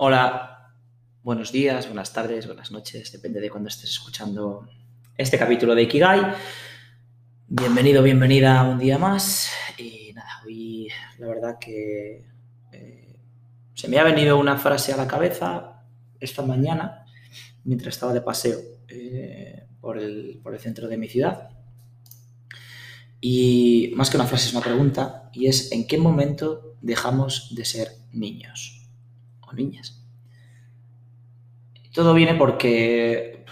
Hola, buenos días, buenas tardes, buenas noches, depende de cuando estés escuchando este capítulo de Ikigai. Bienvenido, bienvenida un día más. Y nada, hoy la verdad que eh, se me ha venido una frase a la cabeza esta mañana mientras estaba de paseo eh, por, el, por el centro de mi ciudad. Y más que una frase es una pregunta y es ¿en qué momento dejamos de ser niños niñas? Todo viene porque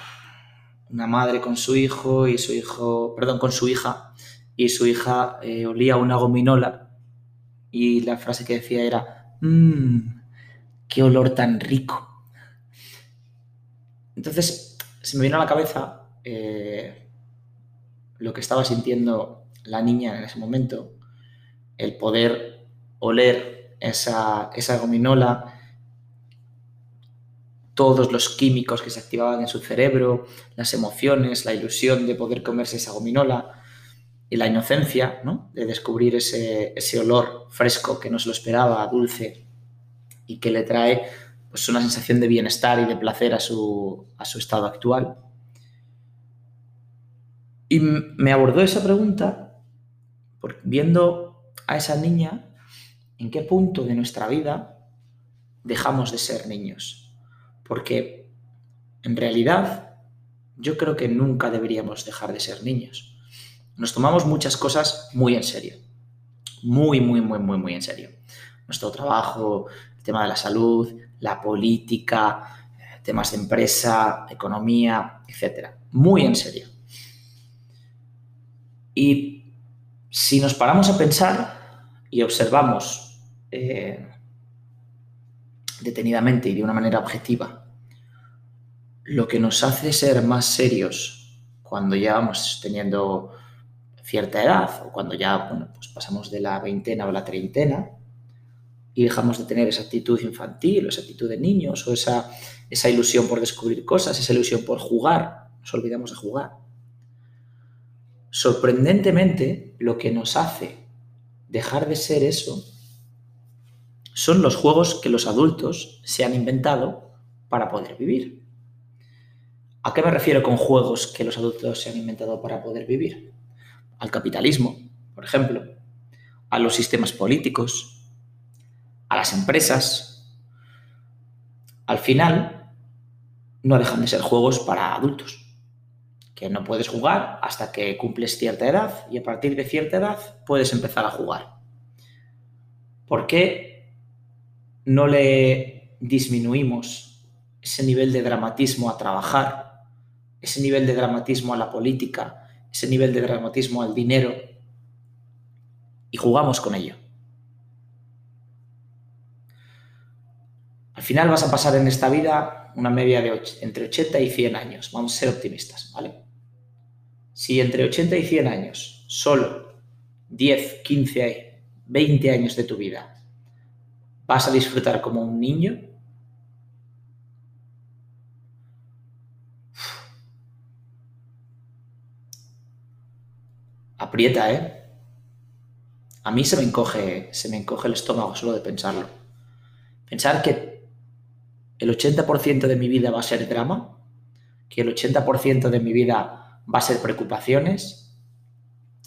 una madre con su hijo y su hijo, perdón, con su hija y su hija eh, olía una gominola y la frase que decía era mmm, qué olor tan rico. Entonces se me vino a la cabeza eh, lo que estaba sintiendo la niña en ese momento, el poder oler esa, esa gominola, todos los químicos que se activaban en su cerebro, las emociones, la ilusión de poder comerse esa gominola y la inocencia ¿no? de descubrir ese, ese, olor fresco que no se lo esperaba, dulce y que le trae pues, una sensación de bienestar y de placer a su, a su estado actual. Y me abordó esa pregunta viendo a esa niña en qué punto de nuestra vida dejamos de ser niños. Porque en realidad yo creo que nunca deberíamos dejar de ser niños. Nos tomamos muchas cosas muy en serio. Muy, muy, muy, muy, muy en serio. Nuestro trabajo, el tema de la salud, la política, temas de empresa, economía, etc. Muy en serio. Y si nos paramos a pensar y observamos eh, detenidamente y de una manera objetiva lo que nos hace ser más serios cuando ya vamos teniendo cierta edad o cuando ya pues pasamos de la veintena o la treintena y dejamos de tener esa actitud infantil o esa actitud de niños o esa, esa ilusión por descubrir cosas, esa ilusión por jugar, nos olvidamos de jugar Sorprendentemente, lo que nos hace dejar de ser eso son los juegos que los adultos se han inventado para poder vivir. ¿A qué me refiero con juegos que los adultos se han inventado para poder vivir? Al capitalismo, por ejemplo, a los sistemas políticos, a las empresas. Al final, no dejan de ser juegos para adultos que no puedes jugar hasta que cumples cierta edad y a partir de cierta edad puedes empezar a jugar. ¿Por qué no le disminuimos ese nivel de dramatismo a trabajar, ese nivel de dramatismo a la política, ese nivel de dramatismo al dinero y jugamos con ello? Al final vas a pasar en esta vida una media de entre 80 y 100 años. Vamos a ser optimistas, ¿vale? Si entre 80 y 100 años, solo 10, 15, 20 años de tu vida vas a disfrutar como un niño, aprieta, ¿eh? A mí se me encoge, se me encoge el estómago solo de pensarlo. Pensar que el 80% de mi vida va a ser drama, que el 80% de mi vida va a ser preocupaciones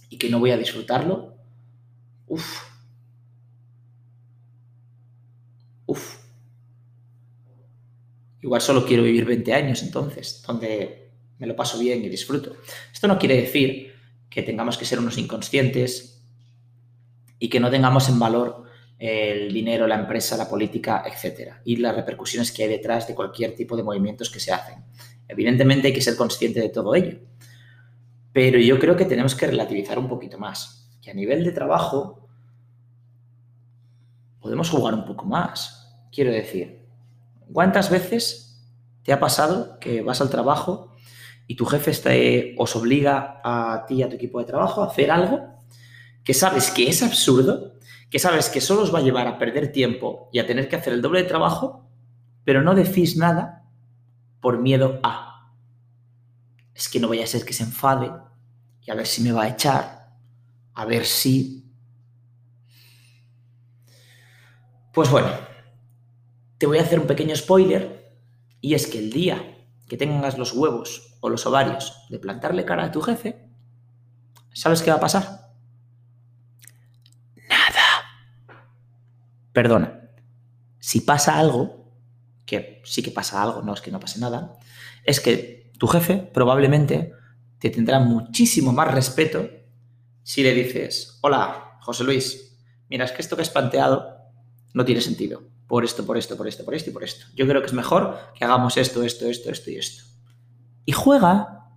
y que no voy a disfrutarlo, Uf. Uf. Igual solo quiero vivir 20 años entonces, donde me lo paso bien y disfruto. Esto no quiere decir que tengamos que ser unos inconscientes y que no tengamos en valor el dinero, la empresa, la política, etc. Y las repercusiones que hay detrás de cualquier tipo de movimientos que se hacen. Evidentemente hay que ser consciente de todo ello. Pero yo creo que tenemos que relativizar un poquito más. Que a nivel de trabajo podemos jugar un poco más. Quiero decir, ¿cuántas veces te ha pasado que vas al trabajo y tu jefe te, os obliga a ti y a tu equipo de trabajo a hacer algo que sabes que es absurdo, que sabes que solo os va a llevar a perder tiempo y a tener que hacer el doble de trabajo, pero no decís nada por miedo a. Es que no vaya a ser que se enfade y a ver si me va a echar, a ver si... Pues bueno, te voy a hacer un pequeño spoiler y es que el día que tengas los huevos o los ovarios de plantarle cara a tu jefe, ¿sabes qué va a pasar? Nada. Perdona, si pasa algo, que sí que pasa algo, no es que no pase nada, es que tu jefe probablemente te tendrá muchísimo más respeto si le dices, hola, José Luis, mira, es que esto que has planteado no tiene sentido. Por esto, por esto, por esto, por esto y por esto. Yo creo que es mejor que hagamos esto, esto, esto, esto y esto. Y juega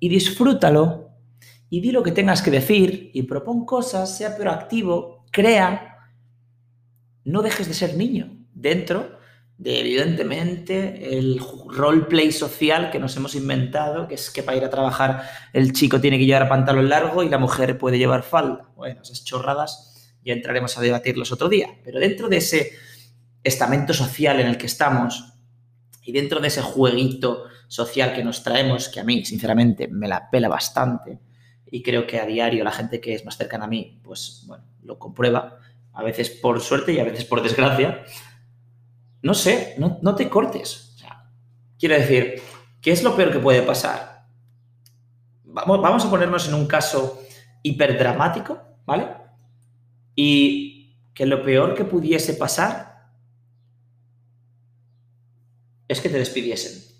y disfrútalo y di lo que tengas que decir y propon cosas, sea proactivo, crea. No dejes de ser niño dentro de, evidentemente, el roleplay social que nos hemos inventado, que es que para ir a trabajar el chico tiene que llevar pantalón largo y la mujer puede llevar falda. Bueno, esas chorradas ya entraremos a debatirlos otro día. Pero dentro de ese estamento social en el que estamos y dentro de ese jueguito social que nos traemos, que a mí, sinceramente, me la pela bastante, y creo que a diario la gente que es más cercana a mí, pues, bueno, lo comprueba, a veces por suerte y a veces por desgracia, no sé, no, te cortes. quiero decir, ¿qué es lo peor que puede pasar? Vamos, vamos a ponernos en un caso hiperdramático, ¿vale? Y que lo peor que pudiese pasar es que te despidiesen.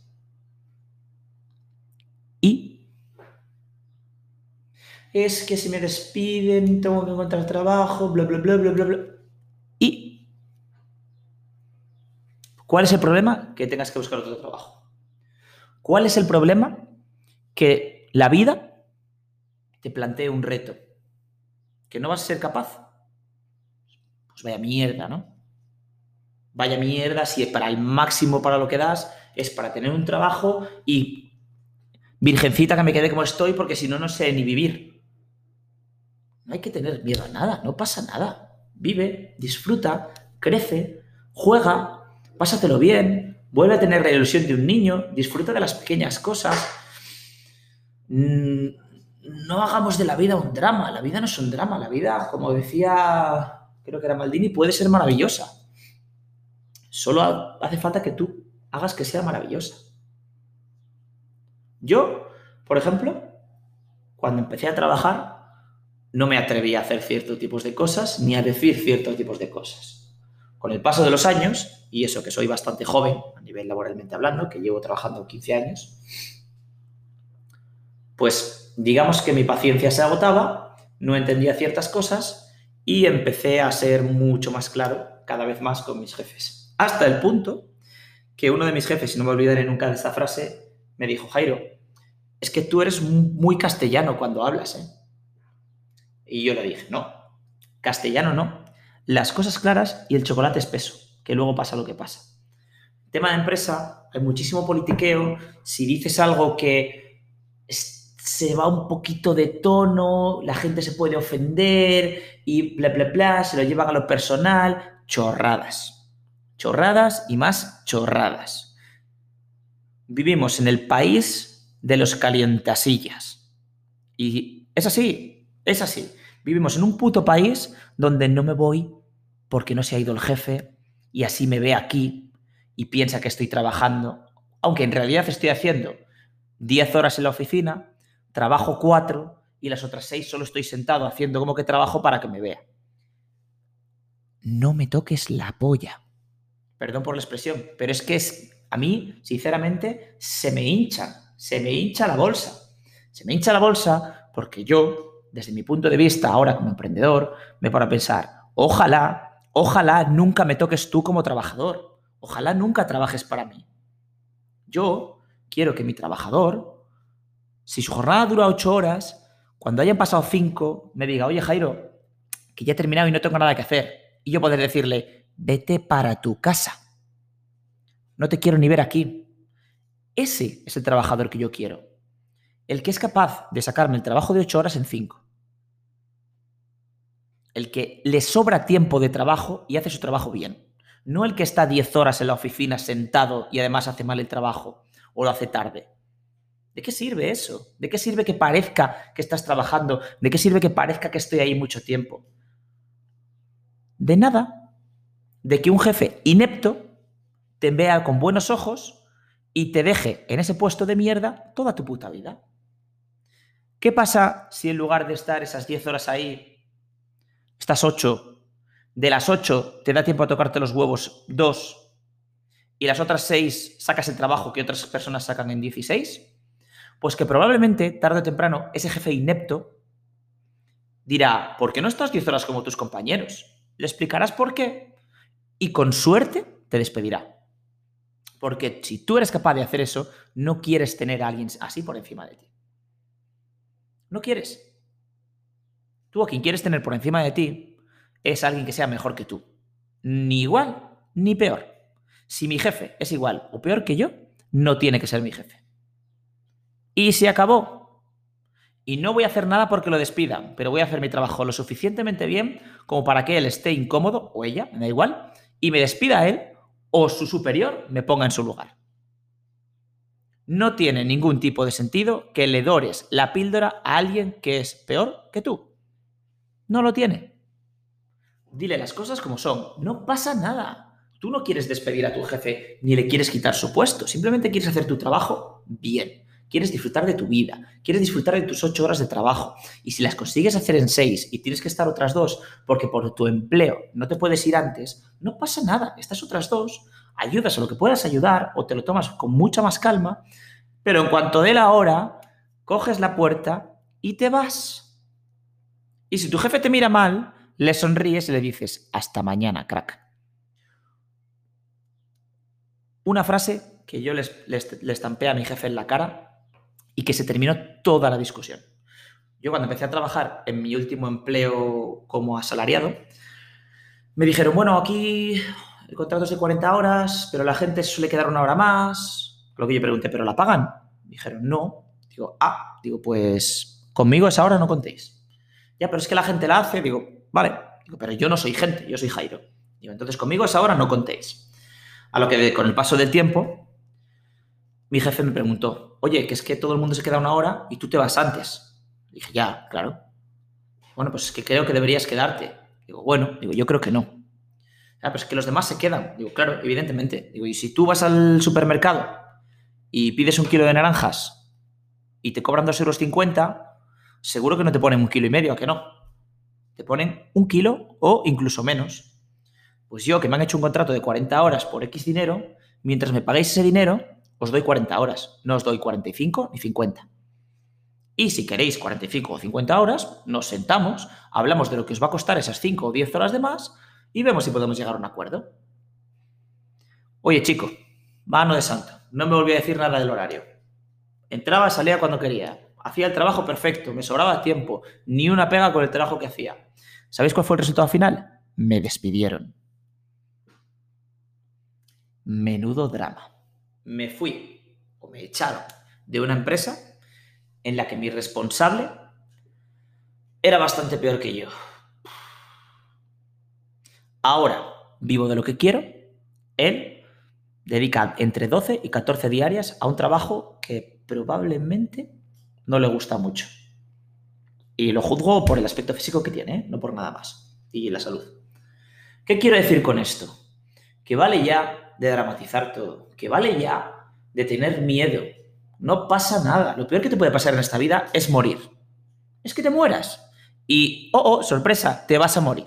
¿Y? Es que si me despiden tengo que encontrar trabajo, bla, bla, bla, bla, bla, bla. ¿Y? ¿Cuál es el problema? Que tengas que buscar otro trabajo. ¿Cuál es el problema? Que la vida te plantee un reto. Que no vas a ser capaz pues vaya mierda, ¿no? Vaya mierda si para el máximo para lo que das es para tener un trabajo y virgencita que me quede como estoy porque si no, no sé ni vivir. No hay que tener miedo a nada, no pasa nada. Vive, disfruta, crece, juega, pásatelo bien, vuelve a tener la ilusión de un niño, disfruta de las pequeñas cosas. Mm, no hagamos de la vida un drama, la vida no es un drama, la vida, como decía creo que era Maldini, puede ser maravillosa. Solo hace falta que tú hagas que sea maravillosa. Yo, por ejemplo, cuando empecé a trabajar, no me atreví a hacer ciertos tipos de cosas ni a decir ciertos tipos de cosas. Con el paso de los años, y eso que soy bastante joven a nivel laboralmente hablando, que llevo trabajando 15 años, pues digamos que mi paciencia se agotaba, no entendía ciertas cosas y empecé a ser mucho más claro cada vez más con mis jefes. Hasta el punto que uno de mis jefes, y no me olvidaré nunca de esta frase, me dijo, Jairo, es que tú eres muy castellano cuando hablas, ¿eh? Y yo le dije, no, castellano no, las cosas claras y el chocolate espeso, que luego pasa lo que pasa. Tema de empresa, hay muchísimo politiqueo, si dices algo que se va un poquito de tono, la gente se puede ofender y bla, bla, bla, se lo llevan a lo personal, chorradas. Chorradas y más chorradas. Vivimos en el país de los calientasillas. Y es así, es así. Vivimos en un puto país donde no me voy porque no se ha ido el jefe y así me ve aquí y piensa que estoy trabajando, aunque en realidad estoy haciendo 10 horas en la oficina trabajo cuatro y las otras seis solo estoy sentado haciendo como que trabajo para que me vea. No me toques la polla. Perdón por la expresión, pero es que es, a mí, sinceramente, se me hincha, se me hincha la bolsa. Se me hincha la bolsa porque yo, desde mi punto de vista, ahora como emprendedor, me paro a pensar, ojalá, ojalá nunca me toques tú como trabajador. Ojalá nunca trabajes para mí. Yo quiero que mi trabajador si su jornada dura ocho horas, cuando hayan pasado cinco, me diga, oye Jairo, que ya he terminado y no tengo nada que hacer. Y yo poder decirle, vete para tu casa. No te quiero ni ver aquí. Ese es el trabajador que yo quiero. El que es capaz de sacarme el trabajo de ocho horas en cinco. El que le sobra tiempo de trabajo y hace su trabajo bien. No el que está diez horas en la oficina sentado y además hace mal el trabajo o lo hace tarde. ¿De qué sirve eso? ¿De qué sirve que parezca que estás trabajando? ¿De qué sirve que parezca que estoy ahí mucho tiempo? De nada. De que un jefe inepto te vea con buenos ojos y te deje en ese puesto de mierda toda tu puta vida. ¿Qué pasa si en lugar de estar esas 10 horas ahí, estás 8, de las 8 te da tiempo a tocarte los huevos 2 y las otras 6 sacas el trabajo que otras personas sacan en 16? Pues que probablemente, tarde o temprano, ese jefe inepto dirá, ¿por qué no estás 10 horas como tus compañeros? Le explicarás por qué y con suerte te despedirá. Porque si tú eres capaz de hacer eso, no quieres tener a alguien así por encima de ti. No quieres. Tú a quien quieres tener por encima de ti es alguien que sea mejor que tú. Ni igual ni peor. Si mi jefe es igual o peor que yo, no tiene que ser mi jefe. Y se acabó. Y no voy a hacer nada porque lo despidan, pero voy a hacer mi trabajo lo suficientemente bien como para que él esté incómodo, o ella, me da igual, y me despida él, o su superior me ponga en su lugar. No tiene ningún tipo de sentido que le dores la píldora a alguien que es peor que tú. No lo tiene. Dile las cosas como son. No pasa nada. Tú no quieres despedir a tu jefe ni le quieres quitar su puesto. Simplemente quieres hacer tu trabajo bien quieres disfrutar de tu vida, quieres disfrutar de tus ocho horas de trabajo. Y si las consigues hacer en seis y tienes que estar otras dos porque por tu empleo no te puedes ir antes, no pasa nada. Estas otras dos ayudas a lo que puedas ayudar o te lo tomas con mucha más calma, pero en cuanto dé la hora, coges la puerta y te vas. Y si tu jefe te mira mal, le sonríes y le dices, hasta mañana, crack. Una frase que yo le estampé a mi jefe en la cara y que se terminó toda la discusión. Yo cuando empecé a trabajar en mi último empleo como asalariado, me dijeron, bueno, aquí el contrato es de 40 horas, pero la gente suele quedar una hora más. Lo que yo pregunté, ¿pero la pagan? Dijeron, no. Digo, ah, digo, pues conmigo esa hora no contéis. Ya, pero es que la gente la hace. Digo, vale, digo, pero yo no soy gente, yo soy Jairo. Digo, entonces conmigo esa hora no contéis. A lo que con el paso del tiempo, mi jefe me preguntó, oye, que es que todo el mundo se queda una hora y tú te vas antes. dije, ya, claro. Bueno, pues es que creo que deberías quedarte. Digo, bueno, digo, yo creo que no. Ah, pues es que los demás se quedan. Digo, claro, evidentemente. Digo, y si tú vas al supermercado y pides un kilo de naranjas y te cobran 2,50 euros, seguro que no te ponen un kilo y medio, ¿a que no? Te ponen un kilo o incluso menos. Pues yo, que me han hecho un contrato de 40 horas por X dinero, mientras me pagáis ese dinero, os doy 40 horas, no os doy 45 ni 50. Y si queréis 45 o 50 horas, nos sentamos, hablamos de lo que os va a costar esas 5 o 10 horas de más y vemos si podemos llegar a un acuerdo. Oye, chico, mano de santo, no me volví a decir nada del horario. Entraba, salía cuando quería. Hacía el trabajo perfecto, me sobraba tiempo, ni una pega con el trabajo que hacía. ¿Sabéis cuál fue el resultado final? Me despidieron. Menudo drama me fui o me echaron de una empresa en la que mi responsable era bastante peor que yo. Ahora vivo de lo que quiero. Él dedica entre 12 y 14 diarias a un trabajo que probablemente no le gusta mucho. Y lo juzgo por el aspecto físico que tiene, ¿eh? no por nada más. Y la salud. ¿Qué quiero decir con esto? Que vale ya de dramatizar todo, que vale ya de tener miedo. No pasa nada. Lo peor que te puede pasar en esta vida es morir. Es que te mueras. Y, oh, oh, sorpresa, te vas a morir.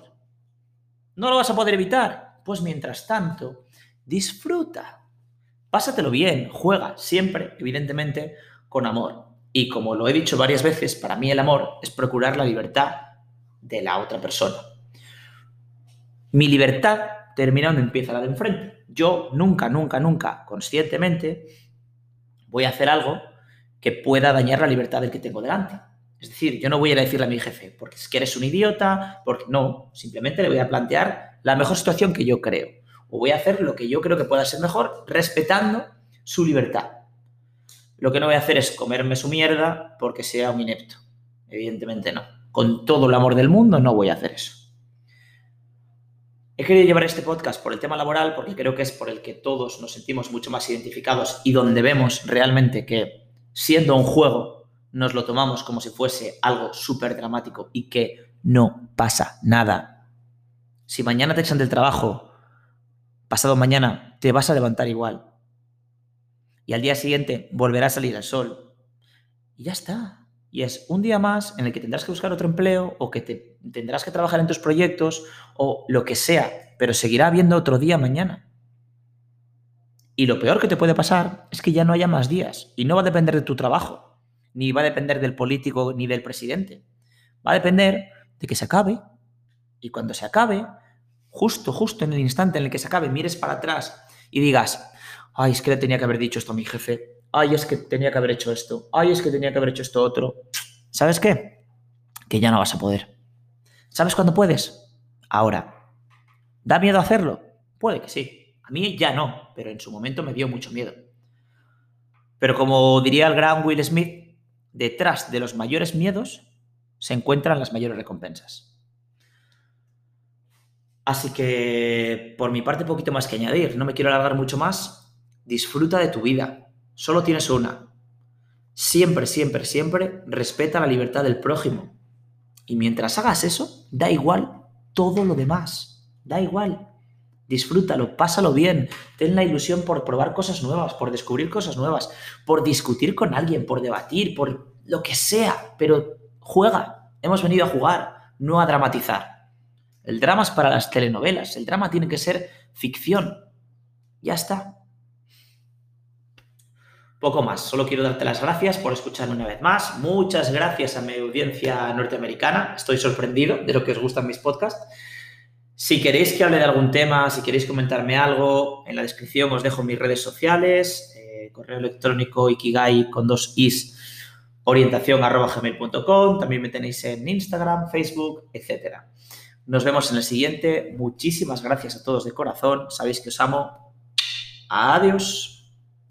¿No lo vas a poder evitar? Pues mientras tanto, disfruta. Pásatelo bien, juega, siempre, evidentemente, con amor. Y como lo he dicho varias veces, para mí el amor es procurar la libertad de la otra persona. Mi libertad termina donde empieza la de enfrente yo nunca, nunca, nunca, conscientemente, voy a hacer algo que pueda dañar la libertad del que tengo delante. Es decir, yo no voy a, ir a decirle a mi jefe, porque es que eres un idiota, porque no, simplemente le voy a plantear la mejor situación que yo creo. O voy a hacer lo que yo creo que pueda ser mejor, respetando su libertad. Lo que no voy a hacer es comerme su mierda porque sea un inepto. Evidentemente no. Con todo el amor del mundo no voy a hacer eso. He querido llevar este podcast por el tema laboral porque creo que es por el que todos nos sentimos mucho más identificados y donde vemos realmente que siendo un juego nos lo tomamos como si fuese algo súper dramático y que no pasa nada. Si mañana te echan del trabajo, pasado mañana te vas a levantar igual. Y al día siguiente volverá a salir el sol. Y ya está. Y es un día más en el que tendrás que buscar otro empleo o que te, tendrás que trabajar en tus proyectos o lo que sea, pero seguirá habiendo otro día mañana. Y lo peor que te puede pasar es que ya no haya más días y no va a depender de tu trabajo, ni va a depender del político ni del presidente. Va a depender de que se acabe y cuando se acabe, justo, justo en el instante en el que se acabe, mires para atrás y digas, ay, es que le tenía que haber dicho esto a mi jefe, ay, es que tenía que haber hecho esto, ay, es que tenía que haber hecho esto otro. ¿Sabes qué? Que ya no vas a poder. ¿Sabes cuándo puedes? Ahora. ¿Da miedo hacerlo? Puede que sí. A mí ya no, pero en su momento me dio mucho miedo. Pero como diría el gran Will Smith, detrás de los mayores miedos se encuentran las mayores recompensas. Así que, por mi parte, poquito más que añadir. No me quiero alargar mucho más. Disfruta de tu vida. Solo tienes una. Siempre, siempre, siempre respeta la libertad del prójimo. Y mientras hagas eso, da igual todo lo demás. Da igual. Disfrútalo, pásalo bien. Ten la ilusión por probar cosas nuevas, por descubrir cosas nuevas, por discutir con alguien, por debatir, por lo que sea. Pero juega. Hemos venido a jugar, no a dramatizar. El drama es para las telenovelas, el drama tiene que ser ficción. Ya está. Poco más, solo quiero darte las gracias por escucharme una vez más. Muchas gracias a mi audiencia norteamericana. Estoy sorprendido de lo que os gustan mis podcasts. Si queréis que hable de algún tema, si queréis comentarme algo, en la descripción os dejo mis redes sociales, eh, correo electrónico ikigai con dos is orientación también me tenéis en Instagram, Facebook, etcétera. Nos vemos en el siguiente. Muchísimas gracias a todos de corazón. Sabéis que os amo. Adiós.